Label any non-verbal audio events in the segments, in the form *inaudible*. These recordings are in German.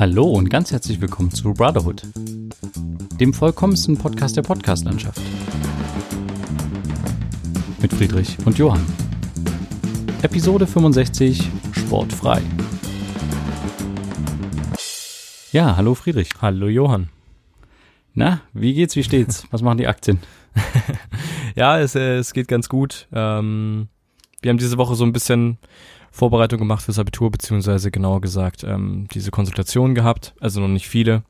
Hallo und ganz herzlich willkommen zu Brotherhood, dem vollkommensten Podcast der Podcastlandschaft. Mit Friedrich und Johann. Episode 65 Sportfrei. Ja, hallo Friedrich. Hallo Johann. Na, wie geht's, wie steht's? Was machen die Aktien? *laughs* ja, es, äh, es geht ganz gut. Ähm, wir haben diese Woche so ein bisschen Vorbereitung gemacht fürs Abitur, beziehungsweise genauer gesagt ähm, diese Konsultation gehabt. Also noch nicht viele.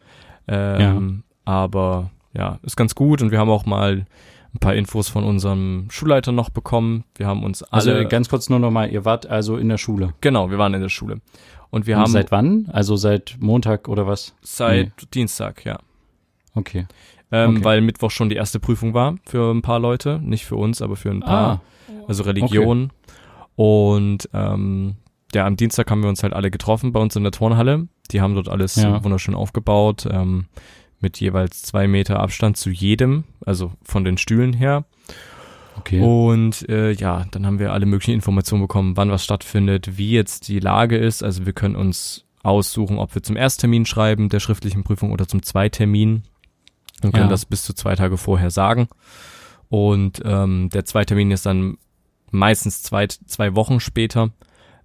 Ähm, ja. Aber ja, ist ganz gut und wir haben auch mal ein paar Infos von unserem Schulleiter noch bekommen. Wir haben uns also alle. Also ganz kurz nur nochmal, ihr wart also in der Schule. Genau, wir waren in der Schule. Und wir und haben. Seit wann? Also seit Montag oder was? Seit nee. Dienstag, ja. Okay. Ähm, okay. Weil Mittwoch schon die erste Prüfung war für ein paar Leute. Nicht für uns, aber für ein paar. Ah. Also Religion. Okay. Und ähm, ja, am Dienstag haben wir uns halt alle getroffen bei uns in der Turnhalle. Die haben dort alles Ja. wunderschön aufgebaut, ähm, mit jeweils zwei Meter Abstand zu jedem, also von den Stühlen her. Okay. Und äh, ja, dann haben wir alle möglichen Informationen bekommen, wann was stattfindet, wie jetzt die Lage ist. Also wir können uns aussuchen, ob wir zum Ersttermin schreiben der schriftlichen Prüfung oder zum Zweitermin und können Ja. das bis zu zwei Tage vorher sagen. Und ähm, der Zweitermin ist dann meistens zwei, zwei Wochen später.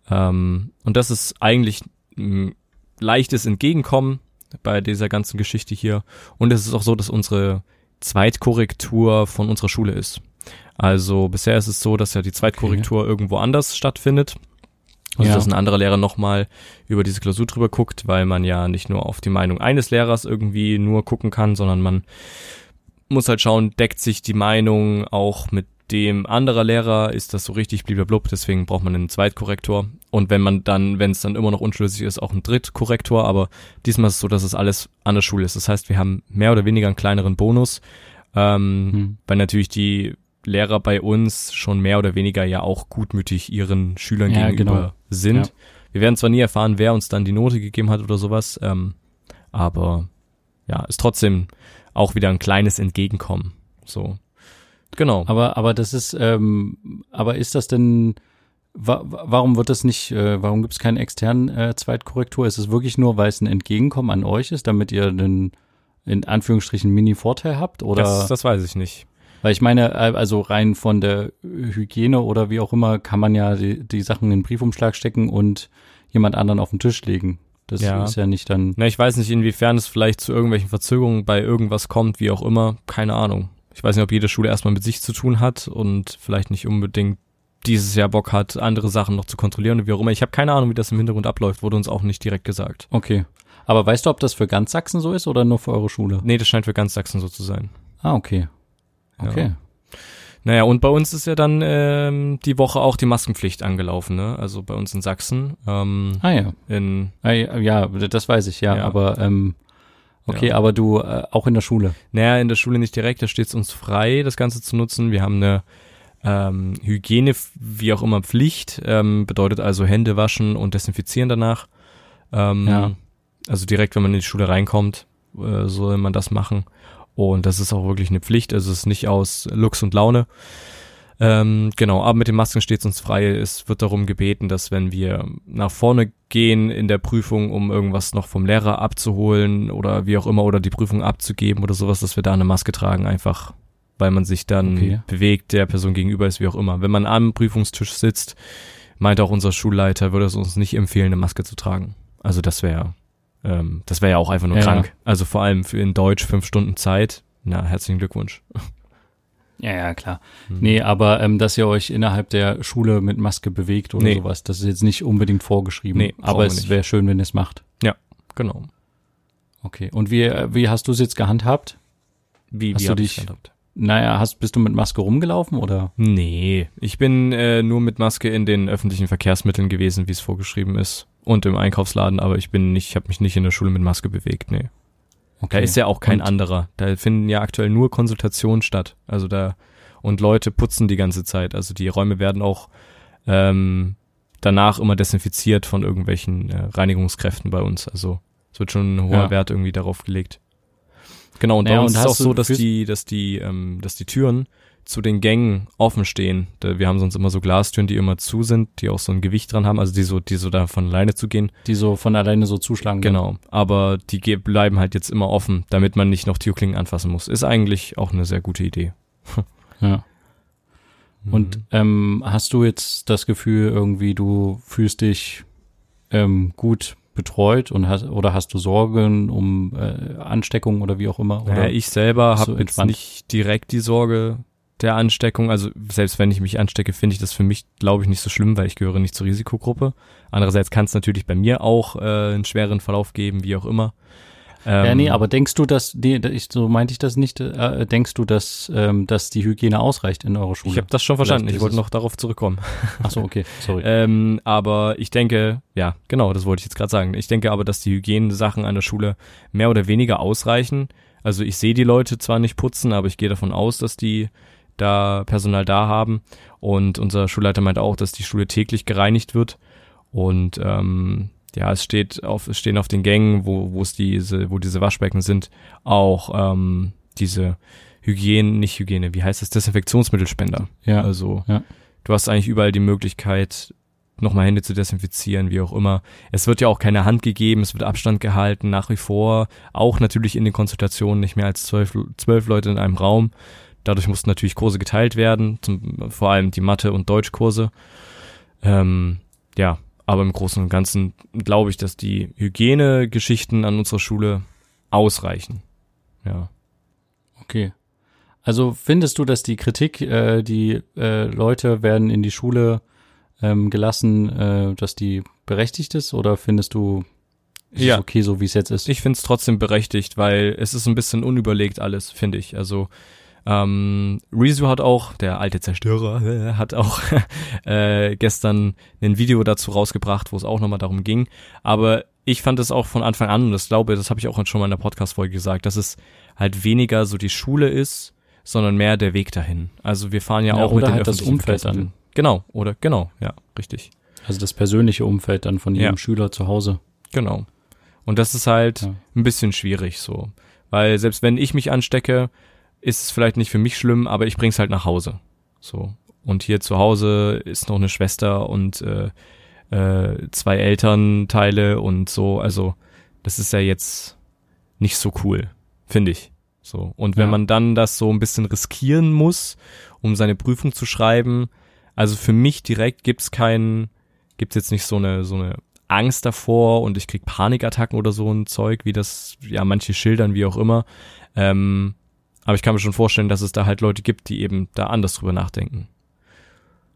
Ähm, und das ist eigentlich ein leichtes Entgegenkommen bei dieser ganzen Geschichte hier. Und es ist auch so, dass unsere Zweitkorrektur von unserer Schule ist. Also bisher ist es so, dass ja die Zweitkorrektur irgendwo anders stattfindet. Also Ja. dass ein anderer Lehrer nochmal über diese Klausur drüber guckt, weil man ja nicht nur auf die Meinung eines Lehrers irgendwie nur gucken kann, sondern man muss halt schauen, deckt sich die Meinung auch mit dem anderer Lehrer, ist das so richtig, blub, deswegen braucht man einen Zweitkorrektor. Und wenn man dann, wenn es dann immer noch unschlüssig ist, auch einen Drittkorrektor, aber diesmal ist es so, dass es alles an der Schule ist. Das heißt, wir haben mehr oder weniger einen kleineren Bonus, ähm, Hm. weil natürlich die Lehrer bei uns schon mehr oder weniger ja auch gutmütig ihren Schülern Ja, gegenüber genau. sind. Ja. Wir werden zwar nie erfahren, wer uns dann die Note gegeben hat oder sowas, ähm, aber ja, ist trotzdem auch wieder ein kleines Entgegenkommen. So. Genau. Aber, aber das ist, ähm, aber ist das denn, wa wa- warum wird das nicht, äh, warum gibt es keine externen äh, Zweitkorrektur? Ist es wirklich nur, weil es ein Entgegenkommen an euch ist, damit ihr einen, in Anführungsstrichen, Mini-Vorteil habt? Oder, das, das weiß ich nicht. weil ich meine, äh, also rein von der Hygiene oder wie auch immer, kann man ja die, die Sachen in den Briefumschlag stecken und jemand anderen auf den Tisch legen. Das Ja. ist ja nicht dann, Na, ich weiß nicht, inwiefern es vielleicht zu irgendwelchen Verzögerungen bei irgendwas kommt, wie auch immer. Keine Ahnung. Ich weiß nicht, ob jede Schule erstmal mit sich zu tun hat und vielleicht nicht unbedingt dieses Jahr Bock hat, andere Sachen noch zu kontrollieren und wie auch immer. Ich habe keine Ahnung, wie das im Hintergrund abläuft, wurde uns auch nicht direkt gesagt. okay. Aber weißt du, ob das für ganz Sachsen so ist oder nur für eure Schule? Nee, das scheint für ganz Sachsen so zu sein. Ah, okay. Ja. Okay. Naja, und bei uns ist ja dann ähm, die Woche auch die Maskenpflicht angelaufen, ne? Also bei uns in Sachsen. Ähm, Ah ja. in, Ah, ja, ja, das weiß ich, ja, Ja. aber ähm, okay, Ja. aber du äh, auch in der Schule. naja, in der Schule nicht direkt, da steht es uns frei, das Ganze zu nutzen. Wir haben eine ähm, Hygiene, wie auch immer, Pflicht, ähm, bedeutet also Hände waschen und desinfizieren danach. Ähm, Ja. Also direkt, wenn man in die Schule reinkommt, äh, soll man das machen. Und das ist auch wirklich eine Pflicht, also es ist nicht aus Lux und Laune. Ähm, genau, aber mit den Masken steht es uns frei. Es wird darum gebeten, dass wenn wir nach vorne gehen in der Prüfung, um irgendwas noch vom Lehrer abzuholen oder wie auch immer oder die Prüfung abzugeben oder sowas, dass wir da eine Maske tragen, einfach weil man sich dann Okay. bewegt, der Person gegenüber ist, wie auch immer. Wenn man am Prüfungstisch sitzt, meint auch unser Schulleiter, würde es uns nicht empfehlen, eine Maske zu tragen. Also das wäre, ähm, das wäre ja auch einfach nur Ja, krank. Also vor allem für in Deutsch fünf Stunden Zeit. Na, herzlichen Glückwunsch. Ja, ja, klar. Hm. Nee, aber ähm, dass ihr euch innerhalb der Schule mit Maske bewegt oder Nee. sowas, das ist jetzt nicht unbedingt vorgeschrieben. Nee, aber es wäre schön, wenn ihr es macht. Genau. Okay. Und wie, äh, wie hast du es jetzt gehandhabt? Wie, Hast wie du dich- gehandhabt? Naja, hast, bist du mit Maske rumgelaufen oder? Nee, ich bin äh, nur mit Maske in den öffentlichen Verkehrsmitteln gewesen, wie es vorgeschrieben ist. Und im Einkaufsladen, aber ich bin nicht, ich habe mich nicht in der Schule mit Maske bewegt, nee. Okay. Da ist ja auch kein Und- anderer. Da finden ja aktuell nur Konsultationen statt. Also da und Leute putzen die ganze Zeit. Also die Räume werden auch ähm, danach immer desinfiziert von irgendwelchen äh, Reinigungskräften bei uns. Also es wird schon ein hoher Ja. Wert irgendwie darauf gelegt. Genau, und Naja, bei uns ist es auch so, dass die, dass die, ähm, dass die Türen, zu den Gängen offen stehen. Wir haben sonst immer so Glastüren, die immer zu sind, die auch so ein Gewicht dran haben, also die so, die so da von alleine zu gehen. Die so von alleine so zuschlagen. Genau. Aber die bleiben halt jetzt immer offen, damit man nicht noch Türklingen anfassen muss. Ist eigentlich auch eine sehr gute Idee. *laughs* ja. Und mhm. ähm, hast du jetzt das Gefühl, irgendwie du fühlst dich ähm, gut betreut und hast oder hast du Sorgen um äh, Ansteckung oder wie auch immer? Oder ja, ich selber habe jetzt nicht direkt die Sorge der Ansteckung. Also selbst wenn ich mich anstecke, finde ich das für mich, glaube ich, nicht so schlimm, weil ich gehöre nicht zur Risikogruppe. Andererseits kann es natürlich bei mir auch äh, einen schweren Verlauf geben, wie auch immer. Ähm, ja, nee, aber denkst du, dass, nee, ich, so meinte ich das nicht, äh, denkst du, dass, ähm, dass die Hygiene ausreicht in eurer Schule? Ich habe das schon verstanden, ich wollte noch darauf zurückkommen. *laughs* Ach so, okay, sorry. ähm, aber ich denke, ja, genau, das wollte ich jetzt gerade sagen. Ich denke aber, dass die Hygienesachen an der Schule mehr oder weniger ausreichen. Also ich sehe die Leute zwar nicht putzen, aber ich gehe davon aus, dass die da Personal da haben. Und unser Schulleiter meint auch, dass die Schule täglich gereinigt wird. Und ähm, ja, es steht auf, es stehen auf den Gängen, wo, wo es diese, wo diese Waschbecken sind, auch ähm, diese Hygiene, nicht Hygiene, wie heißt es, Desinfektionsmittelspender. Ja. Also ja. du hast eigentlich überall die Möglichkeit, nochmal Hände zu desinfizieren, wie auch immer. Es wird ja auch keine Hand gegeben, es wird Abstand gehalten, nach wie vor. Auch natürlich in den Konsultationen nicht mehr als zwölf, zwölf Leute in einem Raum. Dadurch mussten natürlich Kurse geteilt werden, zum, vor allem die Mathe- und Deutschkurse. Ähm, ja, aber im Großen und Ganzen glaube ich, dass die Hygienegeschichten an unserer Schule ausreichen. Ja. Okay. Also findest du, dass die Kritik, äh, die äh, Leute werden in die Schule ähm, gelassen, äh, dass die berechtigt ist oder findest du ist ja. okay, so wie es jetzt ist? Ich finde es trotzdem berechtigt, weil es ist ein bisschen unüberlegt alles, finde ich. Also ähm, Rezo hat auch, der alte Zerstörer, *laughs* hat auch *laughs* äh, gestern ein Video dazu rausgebracht, wo es auch nochmal darum ging. Aber ich fand es auch von Anfang an, und das glaube, das habe ich auch schon mal in der Podcast-Folge gesagt, dass es halt weniger so die Schule ist, sondern mehr der Weg dahin. Also wir fahren ja, ja auch mit halt das Umfeld dann. Genau, oder genau, ja, richtig. Also das persönliche Umfeld dann von jedem ja. Schüler zu Hause. Genau. Und das ist halt ja. ein bisschen schwierig so. Weil selbst wenn ich mich anstecke, ist es vielleicht nicht für mich schlimm, aber ich bring's halt nach Hause. So. Und hier zu Hause ist noch eine Schwester und äh, äh, zwei Elternteile und so. Also, das ist ja jetzt nicht so cool, finde ich. So. Und wenn ja. man dann das so ein bisschen riskieren muss, um seine Prüfung zu schreiben, also für mich direkt gibt's keinen, gibt's jetzt nicht so eine, so eine Angst davor und ich krieg Panikattacken oder so ein Zeug, wie das, ja, manche schildern, wie auch immer. Ähm, aber ich kann mir schon vorstellen, dass es da halt Leute gibt, die eben da anders drüber nachdenken.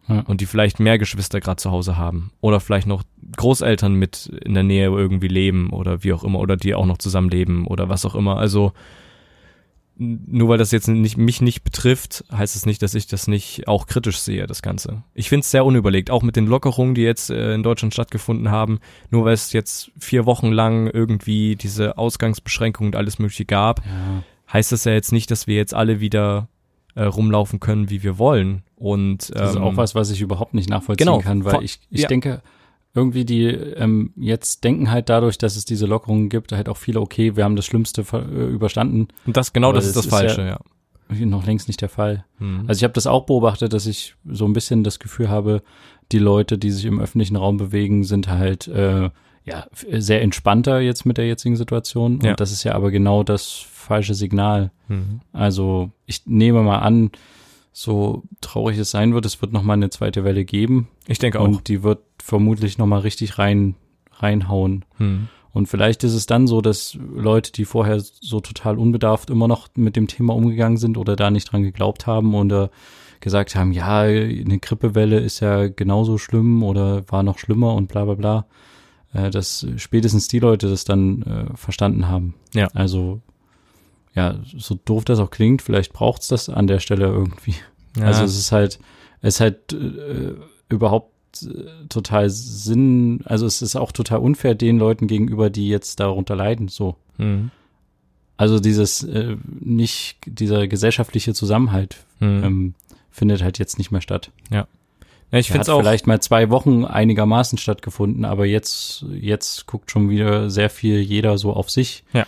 Ja. Und die vielleicht mehr Geschwister gerade zu Hause haben. Oder vielleicht noch Großeltern mit in der Nähe irgendwie leben oder wie auch immer. Oder die auch noch zusammenleben oder was auch immer. Also nur weil das jetzt nicht, mich nicht betrifft, heißt es nicht, dass ich das nicht auch kritisch sehe, das Ganze. Ich finde es sehr unüberlegt, auch mit den Lockerungen, die jetzt äh, in Deutschland stattgefunden haben. Nur weil es jetzt vier Wochen lang irgendwie diese Ausgangsbeschränkungen und alles Mögliche gab, ja heißt das ja jetzt nicht, dass wir jetzt alle wieder äh, rumlaufen können, wie wir wollen. Und ähm, das ist auch ähm, was, was ich überhaupt nicht nachvollziehen genau, kann, weil ich, ich ja. denke, irgendwie die ähm, jetzt denken halt dadurch, dass es diese Lockerungen gibt, halt auch viele, okay, wir haben das Schlimmste äh, überstanden. Und das genau, das ist das, ist Falsche, ja, ja. Noch längst nicht der Fall. Mhm. Also ich habe das auch beobachtet, dass ich so ein bisschen das Gefühl habe, die Leute, die sich im öffentlichen Raum bewegen, sind halt äh, ja sehr entspannter jetzt mit der jetzigen Situation. Ja. Und das ist ja aber genau das falsche Signal. Mhm. Also ich nehme mal an, so traurig es sein wird, es wird noch mal eine zweite Welle geben. Ich denke auch. Und die wird vermutlich noch mal richtig rein reinhauen. Mhm. Und vielleicht ist es dann so, dass Leute, die vorher so total unbedarft immer noch mit dem Thema umgegangen sind oder da nicht dran geglaubt haben oder gesagt haben, ja, eine Grippewelle ist ja genauso schlimm oder war noch schlimmer und bla bla bla, äh, dass spätestens die Leute das dann äh, verstanden haben. Ja. Also ja, so doof das auch klingt, vielleicht braucht's das an der Stelle irgendwie. Ja. Also es ist halt, es ist halt äh, überhaupt äh, total Sinn, also es ist auch total unfair den Leuten gegenüber, die jetzt darunter leiden, so. Mhm. Also dieses äh, nicht, dieser gesellschaftliche Zusammenhalt mhm. ähm, findet halt jetzt nicht mehr statt. Ja. Ja ich finde auch vielleicht mal zwei Wochen einigermaßen stattgefunden, aber jetzt, jetzt guckt schon wieder sehr viel jeder so auf sich. Ja.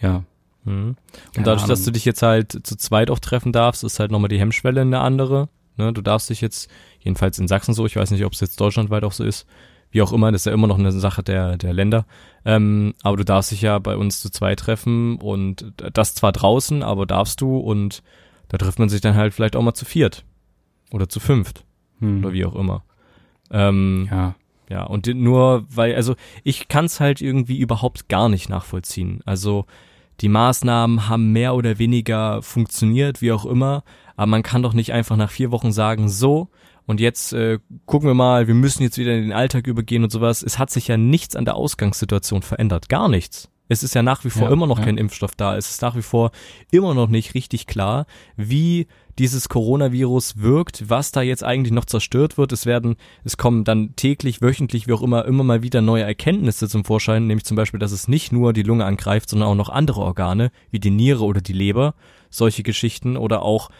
Ja Mhm. Und dadurch, dass du dich jetzt halt zu zweit auch treffen darfst, ist halt nochmal die Hemmschwelle eine andere. Ne? Du darfst dich jetzt, jedenfalls in Sachsen so, ich weiß nicht, ob es jetzt deutschlandweit auch so ist, wie auch immer, das ist ja immer noch eine Sache der, der Länder. Ähm, aber du darfst dich ja bei uns zu zweit treffen und das zwar draußen, aber darfst du und da trifft man sich dann halt vielleicht auch mal zu viert oder zu fünft Hm. oder wie auch immer. Ähm, Ja. ja, und nur weil, also ich kann es halt irgendwie überhaupt gar nicht nachvollziehen. Also die Maßnahmen haben mehr oder weniger funktioniert, wie auch immer, aber man kann doch nicht einfach nach vier Wochen sagen, so, und jetzt äh, gucken wir mal, wir müssen jetzt wieder in den Alltag übergehen und sowas. Es hat sich ja nichts an der Ausgangssituation verändert, gar nichts. Es ist ja nach wie vor Ja, immer noch ja. kein Impfstoff da. Es ist nach wie vor immer noch nicht richtig klar, wie dieses Coronavirus wirkt, was da jetzt eigentlich noch zerstört wird. Es werden, es kommen dann täglich, wöchentlich, wie auch immer, immer mal wieder neue Erkenntnisse zum Vorschein, nämlich zum Beispiel, dass es nicht nur die Lunge angreift, sondern auch noch andere Organe, wie die Niere oder die Leber, solche Geschichten oder auch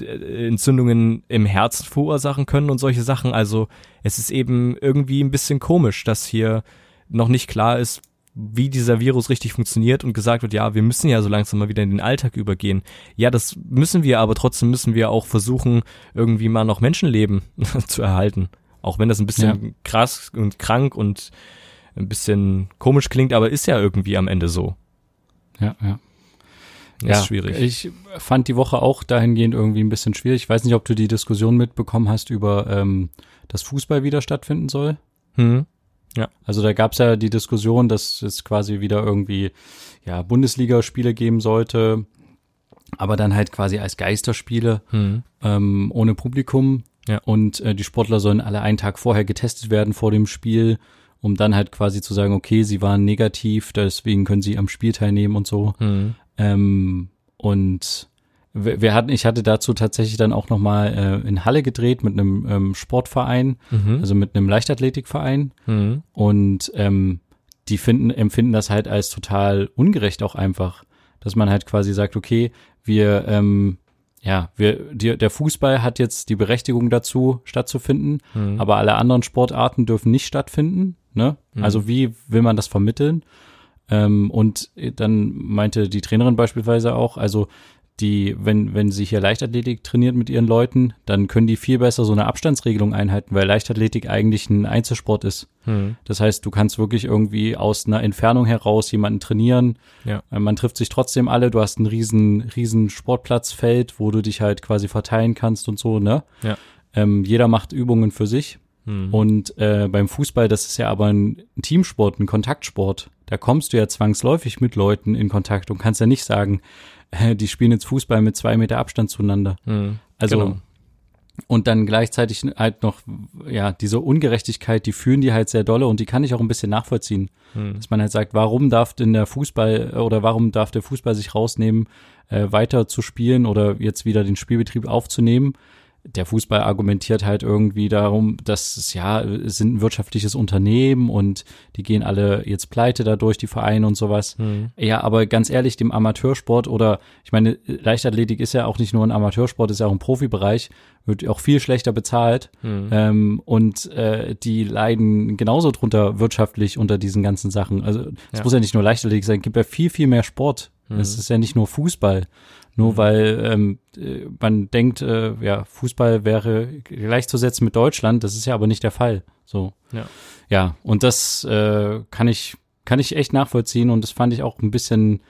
äh, Entzündungen im Herzen verursachen können und solche Sachen. Also es ist eben irgendwie ein bisschen komisch, dass hier noch nicht klar ist, wie dieser Virus richtig funktioniert und gesagt wird, ja, wir müssen ja so langsam mal wieder in den Alltag übergehen. Ja, das müssen wir, aber trotzdem müssen wir auch versuchen, irgendwie mal noch Menschenleben *laughs* zu erhalten. Auch wenn das ein bisschen krass und krank und ein bisschen komisch klingt, aber ist ja irgendwie am Ende so. Ja, ja. Ist schwierig. Ich fand die Woche auch dahingehend irgendwie ein bisschen schwierig. Ich weiß nicht, ob du die Diskussion mitbekommen hast über, ähm, dass Fußball wieder stattfinden soll. Hm. Also da gab es ja die Diskussion, dass es quasi wieder irgendwie ja Bundesligaspiele geben sollte, aber dann halt quasi als Geisterspiele Hm. ähm, ohne Publikum. Ja. Und äh, die Sportler sollen alle einen Tag vorher getestet werden vor dem Spiel, um dann halt quasi zu sagen, okay, sie waren negativ, deswegen können sie am Spiel teilnehmen und so. Hm. Ähm, und wir, wir hatten, ich hatte dazu tatsächlich dann auch nochmal äh, in Halle gedreht mit einem ähm, Sportverein, Mhm. also mit einem Leichtathletikverein. Hm. Und ähm, die finden, empfinden das halt als total ungerecht auch einfach, dass man halt quasi sagt, okay, wir, ähm, ja, wir, die, der Fußball hat jetzt die Berechtigung dazu, stattzufinden, Hm. aber alle anderen Sportarten dürfen nicht stattfinden. Ne? Mhm. Also wie will man das vermitteln? Ähm, und dann meinte die Trainerin beispielsweise auch, also die, wenn, wenn sie hier Leichtathletik trainiert mit ihren Leuten, dann können die viel besser so eine Abstandsregelung einhalten, weil Leichtathletik eigentlich ein Einzelsport ist. Hm. Das heißt, du kannst wirklich irgendwie aus einer Entfernung heraus jemanden trainieren. Ja. Äh, Man trifft sich trotzdem alle. Du hast ein riesen, riesen Sportplatzfeld, wo du dich halt quasi verteilen kannst und so, ne? Ja. Ähm, jeder macht Übungen für sich. Hm. Und äh, beim Fußball, das ist ja aber ein Teamsport, ein Kontaktsport. Da kommst du ja zwangsläufig mit Leuten in Kontakt und kannst ja nicht sagen, äh, die spielen jetzt Fußball mit zwei Meter Abstand zueinander. Hm. Also Genau. und dann gleichzeitig halt noch, ja, diese Ungerechtigkeit, die fühlen die halt sehr dolle und die kann ich auch ein bisschen nachvollziehen. Hm. Dass man halt sagt, warum darf denn der Fußball oder warum darf der Fußball sich rausnehmen, äh, weiter zu spielen oder jetzt wieder den Spielbetrieb aufzunehmen? Der Fußball argumentiert halt irgendwie darum, dass es ja, es sind ein wirtschaftliches Unternehmen und die gehen alle jetzt pleite dadurch, die Vereine und sowas. Hm. Ja, aber ganz ehrlich, dem Amateursport oder ich meine, Leichtathletik ist ja auch nicht nur ein Amateursport, ist ja auch ein Profibereich, wird auch viel schlechter bezahlt Hm. ähm, und äh, die leiden genauso drunter wirtschaftlich unter diesen ganzen Sachen. Also es Ja. muss ja nicht nur Leichtathletik sein, es gibt ja viel, viel mehr Sport. Mhm. Es ist ja nicht nur Fußball. Nur Mhm. weil ähm, äh, man denkt, äh, ja, Fußball wäre gleichzusetzen mit Deutschland, das ist ja aber nicht der Fall. So. Ja. Ja, und das äh, kann ich, kann ich echt nachvollziehen und das fand ich auch ein bisschen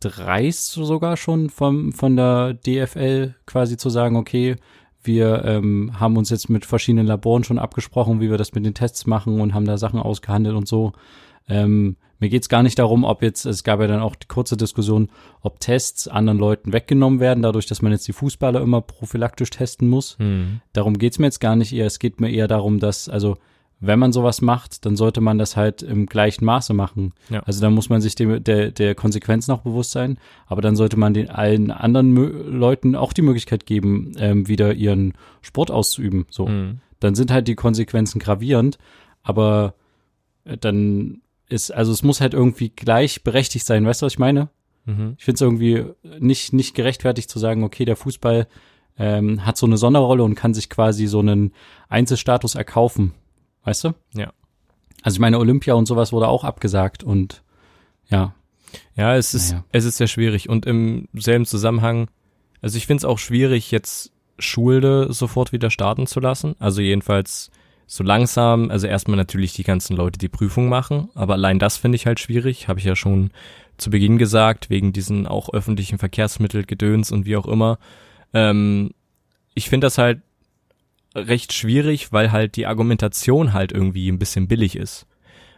dreist sogar schon vom, von der DFL quasi zu sagen, okay, wir ähm, haben uns jetzt mit verschiedenen Laboren schon abgesprochen, wie wir das mit den Tests machen und haben da Sachen ausgehandelt und so. Ähm, mir geht's gar nicht darum, ob jetzt, es gab ja dann auch die kurze Diskussion, ob Tests anderen Leuten weggenommen werden, dadurch, dass man jetzt die Fußballer immer prophylaktisch testen muss. Hm. Darum geht's mir jetzt gar nicht eher. Es geht mir eher darum, dass, also, wenn man sowas macht, dann sollte man das halt im gleichen Maße machen. Ja. Also dann muss man sich dem, der, der Konsequenz noch bewusst sein, aber dann sollte man den allen anderen Mö Leuten auch die Möglichkeit geben, ähm, wieder ihren Sport auszuüben. So. Hm. Dann sind halt die Konsequenzen gravierend, aber äh, dann ist, also es muss halt irgendwie gleichberechtigt sein, weißt du, was ich meine? Mhm. Ich finde es irgendwie nicht, nicht gerechtfertigt zu sagen, okay, der Fußball ähm, hat so eine Sonderrolle und kann sich quasi so einen Einzelstatus erkaufen. Weißt du? Ja. Also ich meine, Olympia und sowas wurde auch abgesagt und ja. Ja, es ist, Naja. es ist sehr schwierig und im selben Zusammenhang, also ich finde es auch schwierig, jetzt Schule sofort wieder starten zu lassen. Also jedenfalls so langsam, also erstmal natürlich die ganzen Leute, die Prüfung machen, aber allein das finde ich halt schwierig, habe ich ja schon zu Beginn gesagt, wegen diesen auch öffentlichen Verkehrsmittelgedöns und wie auch immer. Ähm, ich finde das halt recht schwierig, weil halt die Argumentation halt irgendwie ein bisschen billig ist.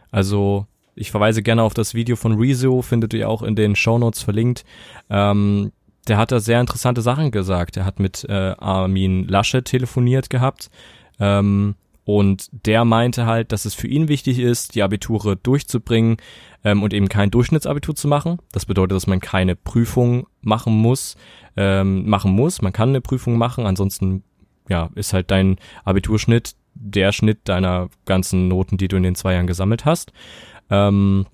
Also ich verweise gerne auf das Video von Rezo, findet ihr auch in den Shownotes verlinkt. Ähm, der hat da sehr interessante Sachen gesagt. Er hat mit äh, Armin Lasche telefoniert gehabt. Ähm, und der meinte halt, dass es für ihn wichtig ist, die Abiture durchzubringen ähm, und eben kein Durchschnittsabitur zu machen. Das bedeutet, dass man keine Prüfung machen muss, ähm, machen muss. Man kann eine Prüfung machen, ansonsten ja, ist halt dein Abiturschnitt der Schnitt deiner ganzen Noten, die du in den zwei Jahren gesammelt hast. Ähm,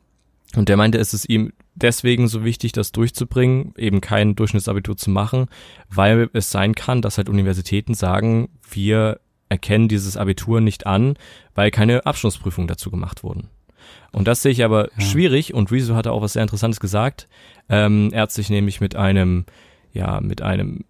und der meinte, es ist ihm deswegen so wichtig, das durchzubringen, eben kein Durchschnittsabitur zu machen, weil es sein kann, dass halt Universitäten sagen, wir erkennen dieses Abitur nicht an, weil keine Abschlussprüfungen dazu gemacht wurden. Und das sehe ich aber Ja. schwierig und Rezo hatte auch was sehr Interessantes gesagt. Ähm, er hat sich nämlich mit einem, ja, mit einem,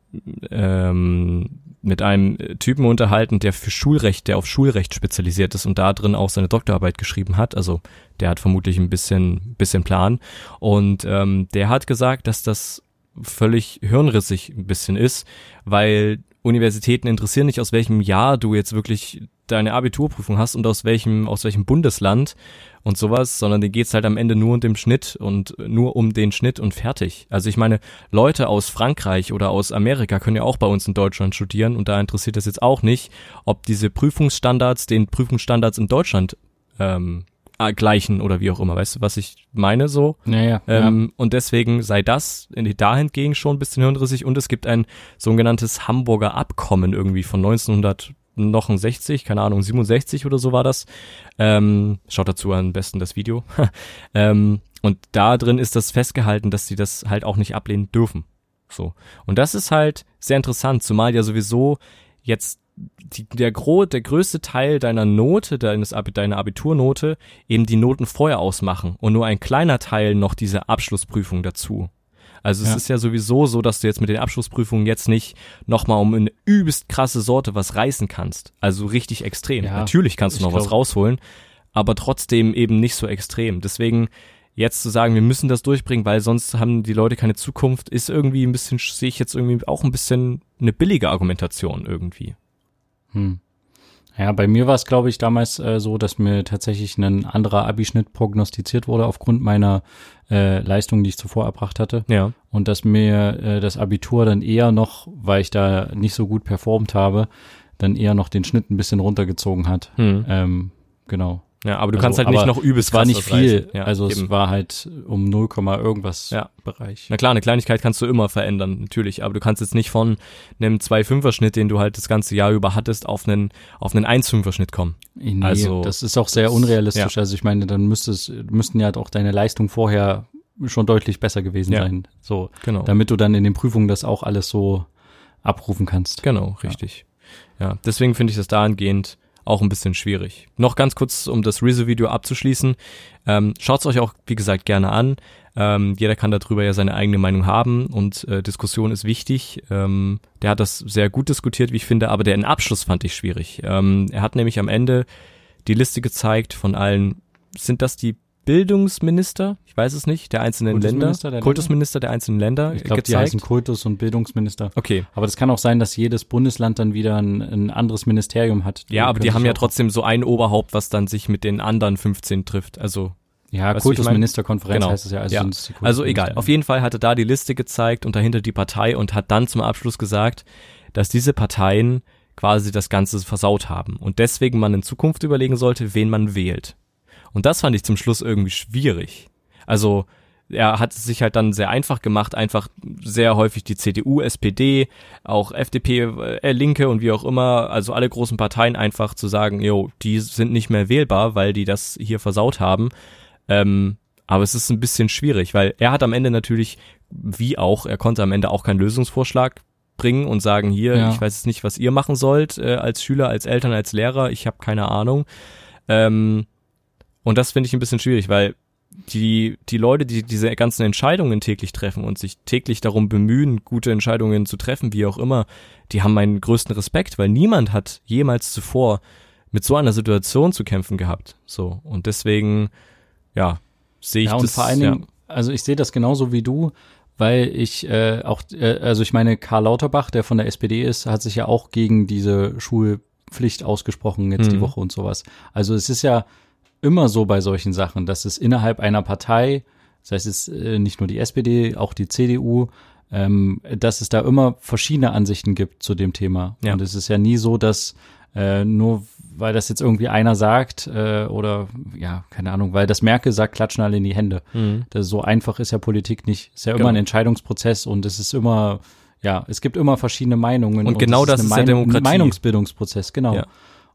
ähm, mit einem Typen unterhalten, der für Schulrecht, der auf Schulrecht spezialisiert ist und da drin auch seine Doktorarbeit geschrieben hat. Also der hat vermutlich ein bisschen, bisschen Plan. Und ähm, der hat gesagt, dass das völlig hirnrissig ein bisschen ist, weil Universitäten interessieren nicht, aus welchem Jahr du jetzt wirklich deine Abiturprüfung hast und aus welchem, aus welchem Bundesland und sowas, sondern denen geht's halt am Ende nur um den Schnitt und nur um den Schnitt und fertig. Also ich meine, Leute aus Frankreich oder aus Amerika können ja auch bei uns in Deutschland studieren und da interessiert es jetzt auch nicht, ob diese Prüfungsstandards den Prüfungsstandards in Deutschland ähm, äh, gleichen oder wie auch immer. Weißt du, was ich meine so? Naja, Ähm, Und deswegen sei das in die dahingegen schon ein bisschen hirnrissig und es gibt ein sogenanntes Hamburger Abkommen irgendwie von 1900 noch ein 60, keine Ahnung, 67 oder so war das. Ähm, schaut dazu am besten das Video. *laughs* ähm, und da drin ist das festgehalten, dass sie das halt auch nicht ablehnen dürfen. So. Und das ist halt sehr interessant, zumal ja sowieso jetzt die, der, gro der größte Teil deiner Note, deines, deiner Abiturnote, eben die Noten vorher ausmachen und nur ein kleiner Teil noch diese Abschlussprüfung dazu. Also es Ja. ist ja sowieso so, dass du jetzt mit den Abschlussprüfungen jetzt nicht nochmal um eine übelst krasse Sorte was reißen kannst. Also richtig extrem. Ja, Natürlich kannst du noch was glaub- rausholen, aber trotzdem eben nicht so extrem. Deswegen jetzt zu sagen, wir müssen das durchbringen, weil sonst haben die Leute keine Zukunft, ist irgendwie ein bisschen, sehe ich jetzt irgendwie auch ein bisschen eine billige Argumentation irgendwie. Hm. Ja, bei mir war es, glaube ich, damals äh, so, dass mir tatsächlich ein anderer Abischnitt prognostiziert wurde aufgrund meiner äh, Leistung, die ich zuvor erbracht hatte. Ja. Und dass mir äh, das Abitur dann eher noch, weil ich da nicht so gut performt habe, dann eher noch den Schnitt ein bisschen runtergezogen hat. Hm. Ähm, genau. Ja, aber du Also, kannst halt nicht noch übelst Es war nicht viel. Ja, also eben. es war halt um 0, irgendwas Ja. Bereich. Na klar, eine Kleinigkeit kannst du immer verändern, natürlich, aber du kannst jetzt nicht von einem 2-5er Schnitt, den du halt das ganze Jahr über hattest, auf einen auf einen 1-5er Schnitt kommen. Nee, Also, das ist auch sehr unrealistisch. Also ich meine, dann müsste es, müssten ja halt auch deine Leistung vorher schon deutlich besser gewesen Ja. sein. So, Genau. damit du dann in den Prüfungen das auch alles so abrufen kannst. Genau, richtig. Ja, deswegen finde ich das dahingehend auch ein bisschen schwierig. Noch ganz kurz, um das Rezo-Video abzuschließen. Ähm, Schaut es euch auch, wie gesagt, gerne an. Ähm, jeder kann darüber ja seine eigene Meinung haben und äh, Diskussion ist wichtig. Ähm, der hat das sehr gut diskutiert, wie ich finde, aber den Abschluss fand ich schwierig. Ähm, er hat nämlich am Ende die Liste gezeigt von allen, sind das die Bildungsminister? Ich weiß es nicht, der einzelnen Länder. Kultusminister der Länder? Kultusminister der einzelnen Länder Ich glaube, die heißen Kultus- und Bildungsminister. okay. Aber das kann auch sein, dass jedes Bundesland dann wieder ein, ein anderes Ministerium hat. Ja, aber die haben ja trotzdem so ein Oberhaupt, was dann sich mit den anderen 15 trifft. Also, Ja? Kultusministerkonferenz Genau. heißt es ja. Also, Ja. es die also egal. Auf jeden Fall hatte da die Liste gezeigt und dahinter die Partei und hat dann zum Abschluss gesagt, dass diese Parteien quasi das Ganze versaut haben und deswegen man in Zukunft überlegen sollte, wen man wählt. Und das fand ich zum Schluss irgendwie schwierig. Also er hat es sich halt dann sehr einfach gemacht, einfach sehr häufig die CDU, SPD, auch FDP, äh, Linke und wie auch immer, also alle großen Parteien einfach zu sagen, jo, die sind nicht mehr wählbar, weil die das hier versaut haben. Ähm, aber es ist ein bisschen schwierig, weil er hat am Ende natürlich, wie auch, er konnte am Ende auch keinen Lösungsvorschlag bringen und sagen, hier, Ja. ich weiß jetzt nicht, was ihr machen sollt, äh, als Schüler, als Eltern, als Lehrer, ich habe keine Ahnung. Ähm, und das finde ich ein bisschen schwierig, weil die, die Leute, die diese ganzen Entscheidungen täglich treffen und sich täglich darum bemühen, gute Entscheidungen zu treffen, wie auch immer, die haben meinen größten Respekt, weil niemand hat jemals zuvor mit so einer Situation zu kämpfen gehabt. So. Und deswegen, ja, sehe ich ja, und das. vor allen Dingen, also ich sehe das genauso wie du, weil ich äh, auch, äh, also ich meine, Karl Lauterbach, der von der SPD ist, hat sich ja auch gegen diese Schulpflicht ausgesprochen jetzt Mhm. die Woche und sowas. Also es ist ja immer so bei solchen Sachen, dass es innerhalb einer Partei, das heißt es äh, nicht nur die SPD, auch die CDU, ähm, dass es da immer verschiedene Ansichten gibt zu dem Thema. Ja. Und es ist ja nie so, dass äh, nur weil das jetzt irgendwie einer sagt äh, oder ja, keine Ahnung, weil das Merkel sagt, klatschen alle in die Hände. Mhm. Das, so einfach ist ja Politik nicht. Ist ja immer Genau. ein Entscheidungsprozess und es ist immer, ja, es gibt immer verschiedene Meinungen. Und genau es das eine ist ja Demokratie. Ein Meinungsbildungsprozess, genau. Ja.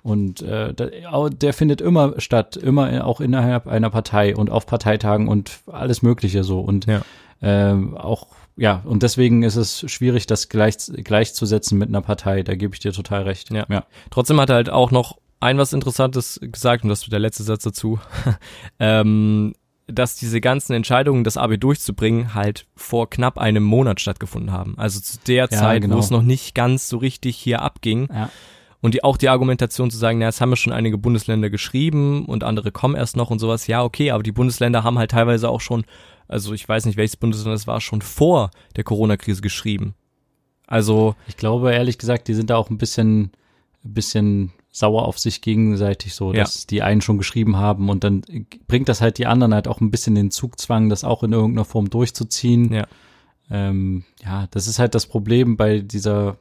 Und äh, der findet immer statt, immer auch innerhalb einer Partei und auf Parteitagen und alles Mögliche so. Und Ja. ähm, auch, ja, und deswegen ist es schwierig, das gleich, gleichzusetzen mit einer Partei. Da gebe ich dir total recht. Ja. ja. Trotzdem hat er halt auch noch ein was Interessantes gesagt, und das wird der letzte Satz dazu, *laughs* ähm, dass diese ganzen Entscheidungen, das AB durchzubringen, halt vor knapp einem Monat stattgefunden haben. Also zu der Ja, Zeit, genau. wo es noch nicht ganz so richtig hier abging. Ja. Und die, auch die Argumentation zu sagen, na, jetzt haben wir schon einige Bundesländer geschrieben und andere kommen erst noch und sowas. Ja, okay, aber die Bundesländer haben halt teilweise auch schon, also ich weiß nicht, welches Bundesland es war, schon vor der Corona-Krise geschrieben. Also, Ich glaube, ehrlich gesagt, die sind da auch ein bisschen, bisschen sauer auf sich gegenseitig so, Ja. dass die einen schon geschrieben haben und dann bringt das halt die anderen halt auch ein bisschen den Zugzwang, das auch in irgendeiner Form durchzuziehen. Ja. Ähm, ja, das ist halt das Problem bei dieser,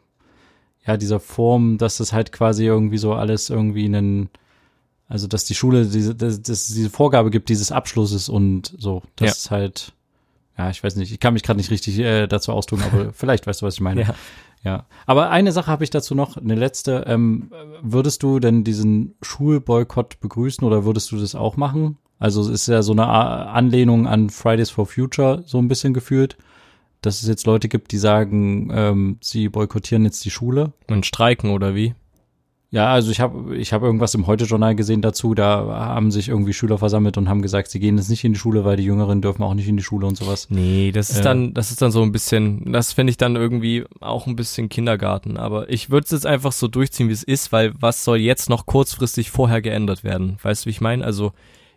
ja, dieser Form, dass das halt quasi irgendwie so alles irgendwie einen, also dass die Schule diese, dass, dass es diese Vorgabe gibt dieses Abschlusses und so. Das Ja. ist halt, ja, ich weiß nicht, ich kann mich gerade nicht richtig äh, dazu ausdrücken, aber *laughs* vielleicht weißt du, was ich meine. ja. Ja, aber eine Sache habe ich dazu noch, eine letzte. Ähm, würdest du denn diesen Schulboykott begrüßen oder würdest du das auch machen? Also es ist ja so eine Anlehnung an Fridays for Future so ein bisschen gefühlt, dass es jetzt Leute gibt, die sagen, ähm, sie boykottieren jetzt die Schule. Und streiken oder wie? Ja, also ich habe ich habe irgendwas im Heute-Journal gesehen dazu, da haben sich irgendwie Schüler versammelt und haben gesagt, sie gehen jetzt nicht in die Schule, weil die Jüngeren dürfen auch nicht in die Schule und sowas. Nee, das ist Äh. dann, das ist dann so ein bisschen, das finde ich dann irgendwie auch ein bisschen Kindergarten. Aber ich würde es jetzt einfach so durchziehen, wie es ist, weil was soll jetzt noch kurzfristig vorher geändert werden? Weißt du, wie ich meine? Also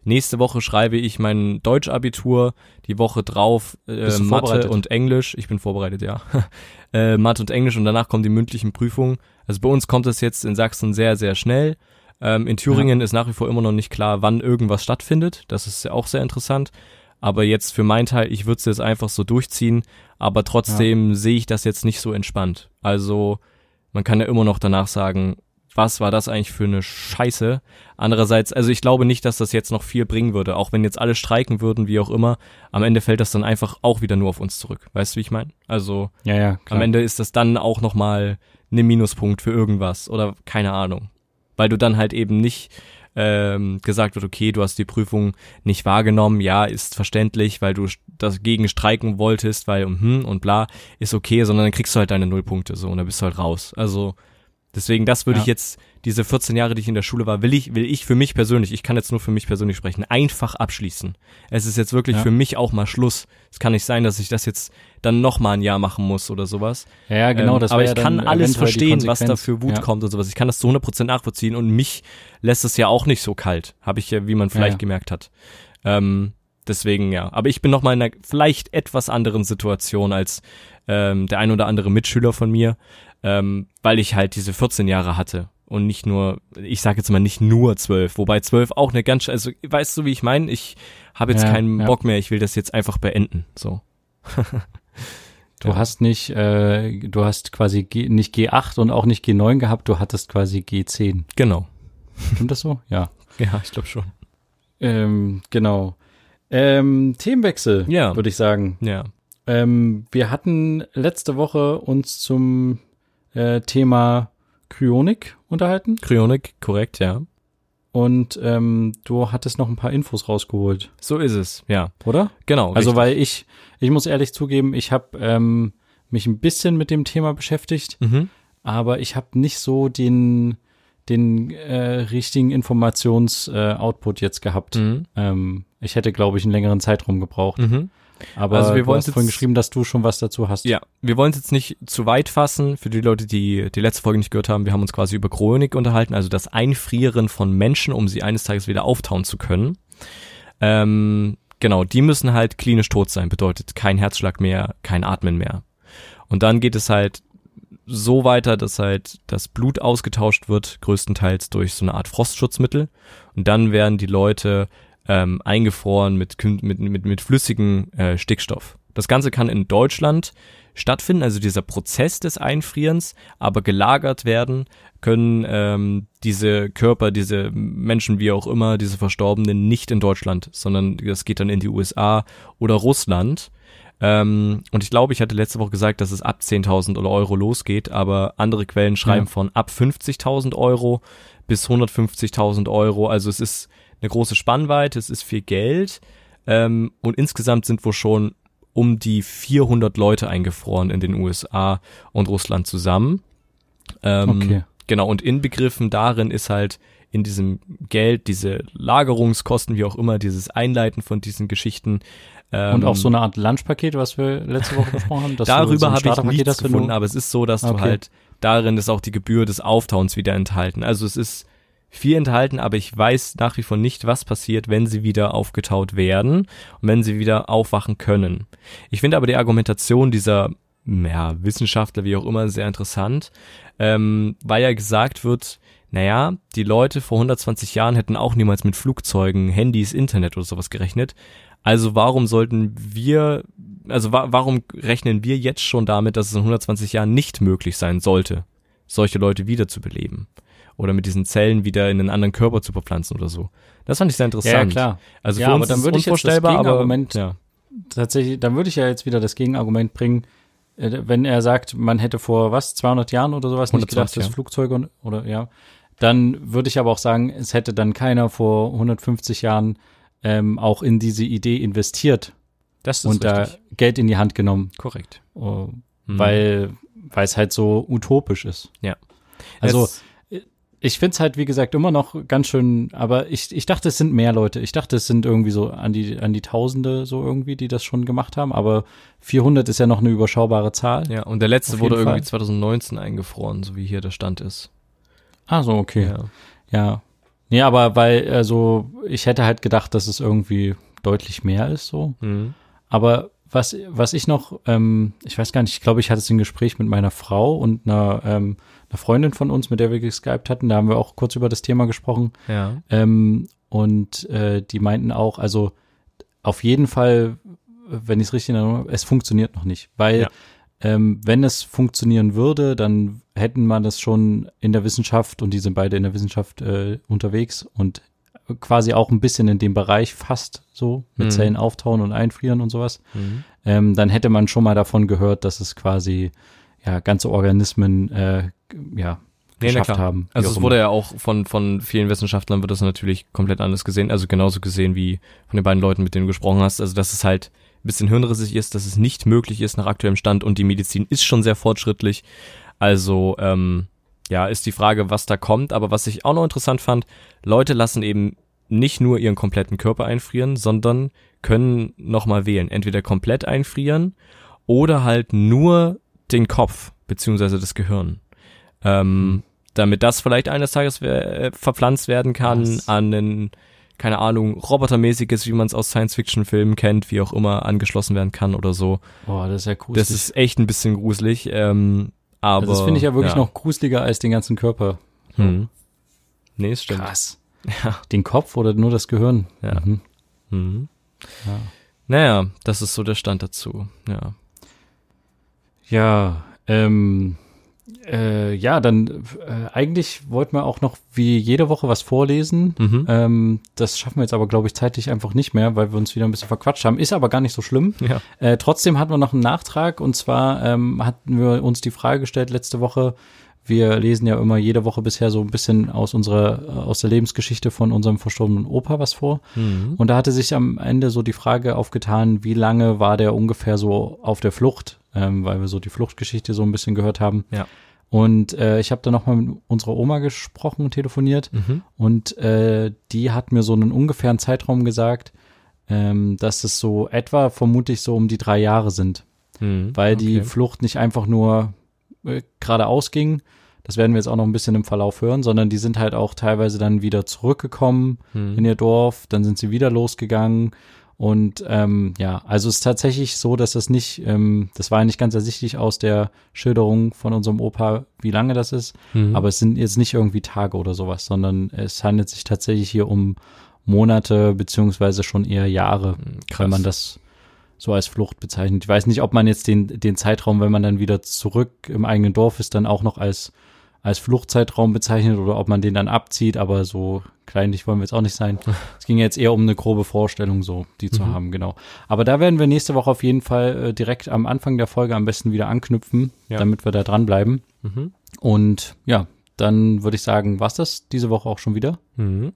nächste Woche schreibe ich mein Deutschabitur, die Woche drauf äh, Mathe und Englisch. Ich bin vorbereitet, ja. *laughs* äh, Mathe und Englisch und danach kommen die mündlichen Prüfungen. Also bei uns kommt es jetzt in Sachsen sehr, sehr schnell. Ähm, in Thüringen ist nach wie vor immer noch nicht klar, wann irgendwas stattfindet. Das ist ja auch sehr interessant. Aber jetzt für meinen Teil, ich würde es jetzt einfach so durchziehen, aber trotzdem sehe ich das jetzt nicht so entspannt. Also man kann ja immer noch danach sagen, was war das eigentlich für eine Scheiße? Andererseits, also ich glaube nicht, dass das jetzt noch viel bringen würde, auch wenn jetzt alle streiken würden, wie auch immer. Am Ende fällt das dann einfach auch wieder nur auf uns zurück. Weißt du, wie ich meine? Also Ja, ja, am Ende ist das dann auch nochmal ne Minuspunkt für irgendwas oder keine Ahnung. Weil du dann halt eben nicht ähm, gesagt wird, okay, du hast die Prüfung nicht wahrgenommen, ja, ist verständlich, weil du dagegen streiken wolltest, weil hm und bla, ist okay, sondern dann kriegst du halt deine Nullpunkte so und dann bist du halt raus. Also deswegen, das würde Ja. ich jetzt, diese 14 Jahre, die ich in der Schule war, will ich, will ich für mich persönlich, ich kann jetzt nur für mich persönlich sprechen, einfach abschließen. Es ist jetzt wirklich Ja. für mich auch mal Schluss. Es kann nicht sein, dass ich das jetzt dann noch mal ein Jahr machen muss oder sowas. ja, ja, genau, Ähm, das aber ich kann alles verstehen, was da für Wut kommt und sowas. Ich kann das zu 100% nachvollziehen und mich lässt es ja auch nicht so kalt. Habe ich ja, wie man vielleicht gemerkt hat. Ähm, deswegen ja. Aber ich bin noch mal in einer vielleicht etwas anderen Situation als ähm, der ein oder andere Mitschüler von mir, ähm, weil ich halt diese 14 Jahre hatte und nicht nur, ich sage jetzt mal nicht nur 12, wobei 12 auch eine ganz, also weißt du, wie ich meine? Ich habe jetzt Ja, keinen ja. Bock mehr, ich will das jetzt einfach beenden. So. *laughs* Du Ja. hast nicht, äh, du hast quasi G, nicht G8 und auch nicht G9 gehabt, du hattest quasi G10. Genau. Stimmt das so? Ja. *laughs* Ja, ich glaube schon. Ähm, genau. Ähm, Themenwechsel, Ja. würde ich sagen. Ja. Ähm, wir hatten letzte Woche uns zum äh, Thema Kryonik unterhalten Kryonik, korrekt, ja. und ähm, du hattest noch ein paar Infos rausgeholt, So ist es, ja. oder? Genau. Also richtig. weil ich, ich muss ehrlich zugeben, ich habe ähm, mich ein bisschen mit dem Thema beschäftigt, Mhm. aber ich habe nicht so den den äh, richtigen Informations-Output jetzt gehabt. Mhm. Ähm, ich hätte, glaube ich, einen längeren Zeitraum gebraucht. Mhm. Aber Also wir wollen hast vorhin geschrieben, dass du schon was dazu hast. Ja, wir wollen es jetzt nicht zu weit fassen. Für die Leute, die die letzte Folge nicht gehört haben, wir haben uns quasi über Chronik unterhalten, also das Einfrieren von Menschen, um sie eines Tages wieder auftauen zu können. Ähm, genau, die müssen halt klinisch tot sein, bedeutet kein Herzschlag mehr, kein Atmen mehr. Und dann geht es halt so weiter, dass halt das Blut ausgetauscht wird, größtenteils durch so eine Art Frostschutzmittel. Und dann werden die Leute ähm, eingefroren mit, mit, mit, mit flüssigem äh, Stickstoff. Das Ganze kann in Deutschland stattfinden, also dieser Prozess des Einfrierens, aber gelagert werden können ähm, diese Körper, diese Menschen, wie auch immer, diese Verstorbenen nicht in Deutschland, sondern das geht dann in die USA oder Russland. Ähm, und ich glaube, ich hatte letzte Woche gesagt, dass es ab 10.000 Euro losgeht, aber andere Quellen schreiben Ja. von ab 50.000 Euro bis 150.000 Euro. Also es ist eine große Spannweite, es ist viel Geld. Ähm, und insgesamt sind wohl schon um die 400 Leute eingefroren in den USA und Russland zusammen. Ähm, Okay. Genau, und inbegriffen darin ist halt in diesem Geld diese Lagerungskosten, wie auch immer, dieses Einleiten von diesen Geschichten. Ähm, Und auch so eine Art Lunchpaket, was wir letzte Woche besprochen haben. dass du so Darüber ein habe ich nichts du- gefunden, aber es ist so, dass du Okay. halt, darin ist auch die Gebühr des Auftauens wieder enthalten. Also es ist viel enthalten, aber ich weiß nach wie vor nicht, was passiert, wenn sie wieder aufgetaut werden und wenn sie wieder aufwachen können. Ich finde aber die Argumentation dieser ja, Wissenschaftler, wie auch immer, sehr interessant, ähm, weil ja gesagt wird, naja, die Leute vor 120 Jahren hätten auch niemals mit Flugzeugen, Handys, Internet oder sowas gerechnet. Also warum sollten wir, also wa warum rechnen wir jetzt schon damit, dass es in 120 Jahren nicht möglich sein sollte, solche Leute wiederzubeleben? Oder mit diesen Zellen wieder in einen anderen Körper zu verpflanzen oder so. Das fand ich sehr Ja, ja, interessant. klar. Also Ja, für aber uns dann würde ich jetzt das unvorstellbar, aber Gegenargument- ja. Tatsächlich, dann würde ich ja jetzt wieder das Gegenargument bringen, äh, wenn er sagt, man hätte vor was, 200 Jahren oder sowas nicht 120, gedacht, dass ja. Flugzeuge und, oder ja, dann würde ich aber auch sagen, es hätte dann keiner vor 150 Jahren ähm, auch in diese Idee investiert das ist und da. Geld in die Hand genommen, korrekt. äh, Mhm. weil weil es halt so utopisch ist. Ja. Also Es- ich find's halt, wie gesagt, immer noch ganz schön, aber ich, ich dachte, es sind mehr Leute. Ich dachte, es sind irgendwie so an die, an die Tausende so irgendwie, die das schon gemacht haben, aber 400 ist ja noch eine überschaubare Zahl. ja, und der letzte wurde irgendwie Fall. 2019 eingefroren, so wie hier der Stand ist. Ah, so, okay. Ja. Ja. Nee, aber weil, also, ich hätte halt gedacht, dass es irgendwie deutlich mehr ist so. Mhm. Aber was, was ich noch, ähm, ich weiß gar nicht, ich glaube, ich hatte es im Gespräch mit meiner Frau und einer, ähm, einer Freundin von uns, mit der wir geskypt hatten, da haben wir auch kurz über das Thema gesprochen. Ja. Ähm, und äh, die meinten auch, also auf jeden Fall, wenn ich es richtig erinnere, es funktioniert noch nicht. Weil Ja. ähm, wenn es funktionieren würde, dann hätten man das schon in der Wissenschaft und die sind beide in der Wissenschaft äh, unterwegs und quasi auch ein bisschen in dem Bereich fast so mit Mhm. Zellen auftauen und einfrieren und sowas. Mhm. Ähm, dann hätte man schon mal davon gehört, dass es quasi ja ganze Organismen äh, ja Nee, geschafft klar. haben. Also es wurde ja auch von, von vielen Wissenschaftlern wird das natürlich komplett anders gesehen, also genauso gesehen wie von den beiden Leuten, mit denen du gesprochen hast, also dass es halt ein bisschen hirnrissig ist, dass es nicht möglich ist nach aktuellem Stand und die Medizin ist schon sehr fortschrittlich. Also ähm, ja, ist die Frage, was da kommt, aber was ich auch noch interessant fand, Leute lassen eben nicht nur ihren kompletten Körper einfrieren, sondern können nochmal wählen, entweder komplett einfrieren oder halt nur den Kopf beziehungsweise das Gehirn. Ähm, damit das vielleicht eines Tages äh, verpflanzt werden kann Was? an einen, keine Ahnung, robotermäßiges, wie man es aus Science-Fiction-Filmen kennt, wie auch immer, angeschlossen werden kann oder so. Boah, das ist ja cool. Das ist echt ein bisschen gruselig. Ähm, aber Also das finde ich ja wirklich noch gruseliger als den ganzen Körper. Hm. Nee, es stimmt. Krass. *laughs* Ja. Den Kopf oder nur das Gehirn? Ja. Mhm. Mhm. Ja. Naja, das ist so der Stand dazu. Ja. Ja, ähm, äh, ja, dann äh, eigentlich wollten wir auch noch wie jede Woche was vorlesen. Mhm. Ähm, das schaffen wir jetzt aber, glaube ich, zeitlich einfach nicht mehr, weil wir uns wieder ein bisschen verquatscht haben. Ist aber gar nicht so schlimm. Ja. Äh, trotzdem hatten wir noch einen Nachtrag und zwar ähm, hatten wir uns die Frage gestellt letzte Woche. Wir lesen ja immer jede Woche bisher so ein bisschen aus unserer, äh, aus der Lebensgeschichte von unserem verstorbenen Opa was vor. Mhm. Und da hatte sich am Ende so die Frage aufgetan, wie lange war der ungefähr so auf der Flucht, ähm, weil wir so die Fluchtgeschichte so ein bisschen gehört haben. Ja. Und äh, ich habe da nochmal mit unserer Oma gesprochen und telefoniert. Mhm. Und äh, die hat mir so einen ungefähren Zeitraum gesagt, ähm, dass es so etwa vermutlich so um die drei Jahre sind. Mhm. Weil die Okay. Flucht nicht einfach nur äh, geradeaus ging. Das werden wir jetzt auch noch ein bisschen im Verlauf hören, sondern die sind halt auch teilweise dann wieder zurückgekommen Mhm. in ihr Dorf, dann sind sie wieder losgegangen. Und ähm, ja, also es ist tatsächlich so, dass das nicht, ähm, das war ja nicht ganz ersichtlich aus der Schilderung von unserem Opa, wie lange das ist, Mhm. aber es sind jetzt nicht irgendwie Tage oder sowas, sondern es handelt sich tatsächlich hier um Monate beziehungsweise schon eher Jahre, Krass. wenn man das so als Flucht bezeichnet. Ich weiß nicht, ob man jetzt den, den Zeitraum, wenn man dann wieder zurück im eigenen Dorf ist, dann auch noch als, als Fluchtzeitraum bezeichnet oder ob man den dann abzieht, aber so kleinlich wollen wir jetzt auch nicht sein. *laughs* Es ging jetzt eher um eine grobe Vorstellung, so die zu Mhm. haben, genau. Aber da werden wir nächste Woche auf jeden Fall äh, direkt am Anfang der Folge am besten wieder anknüpfen, Ja. damit wir da dranbleiben. Mhm. Und ja, dann würde ich sagen, war's das diese Woche auch schon wieder, Mhm.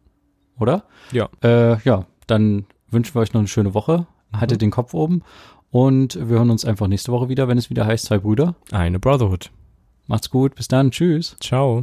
oder? Ja. Äh, ja, dann wünschen wir euch noch eine schöne Woche. Haltet den Kopf oben und wir hören uns einfach nächste Woche wieder, wenn es wieder heißt, zwei Brüder. Eine Brotherhood. Macht's gut, bis dann, tschüss. Ciao.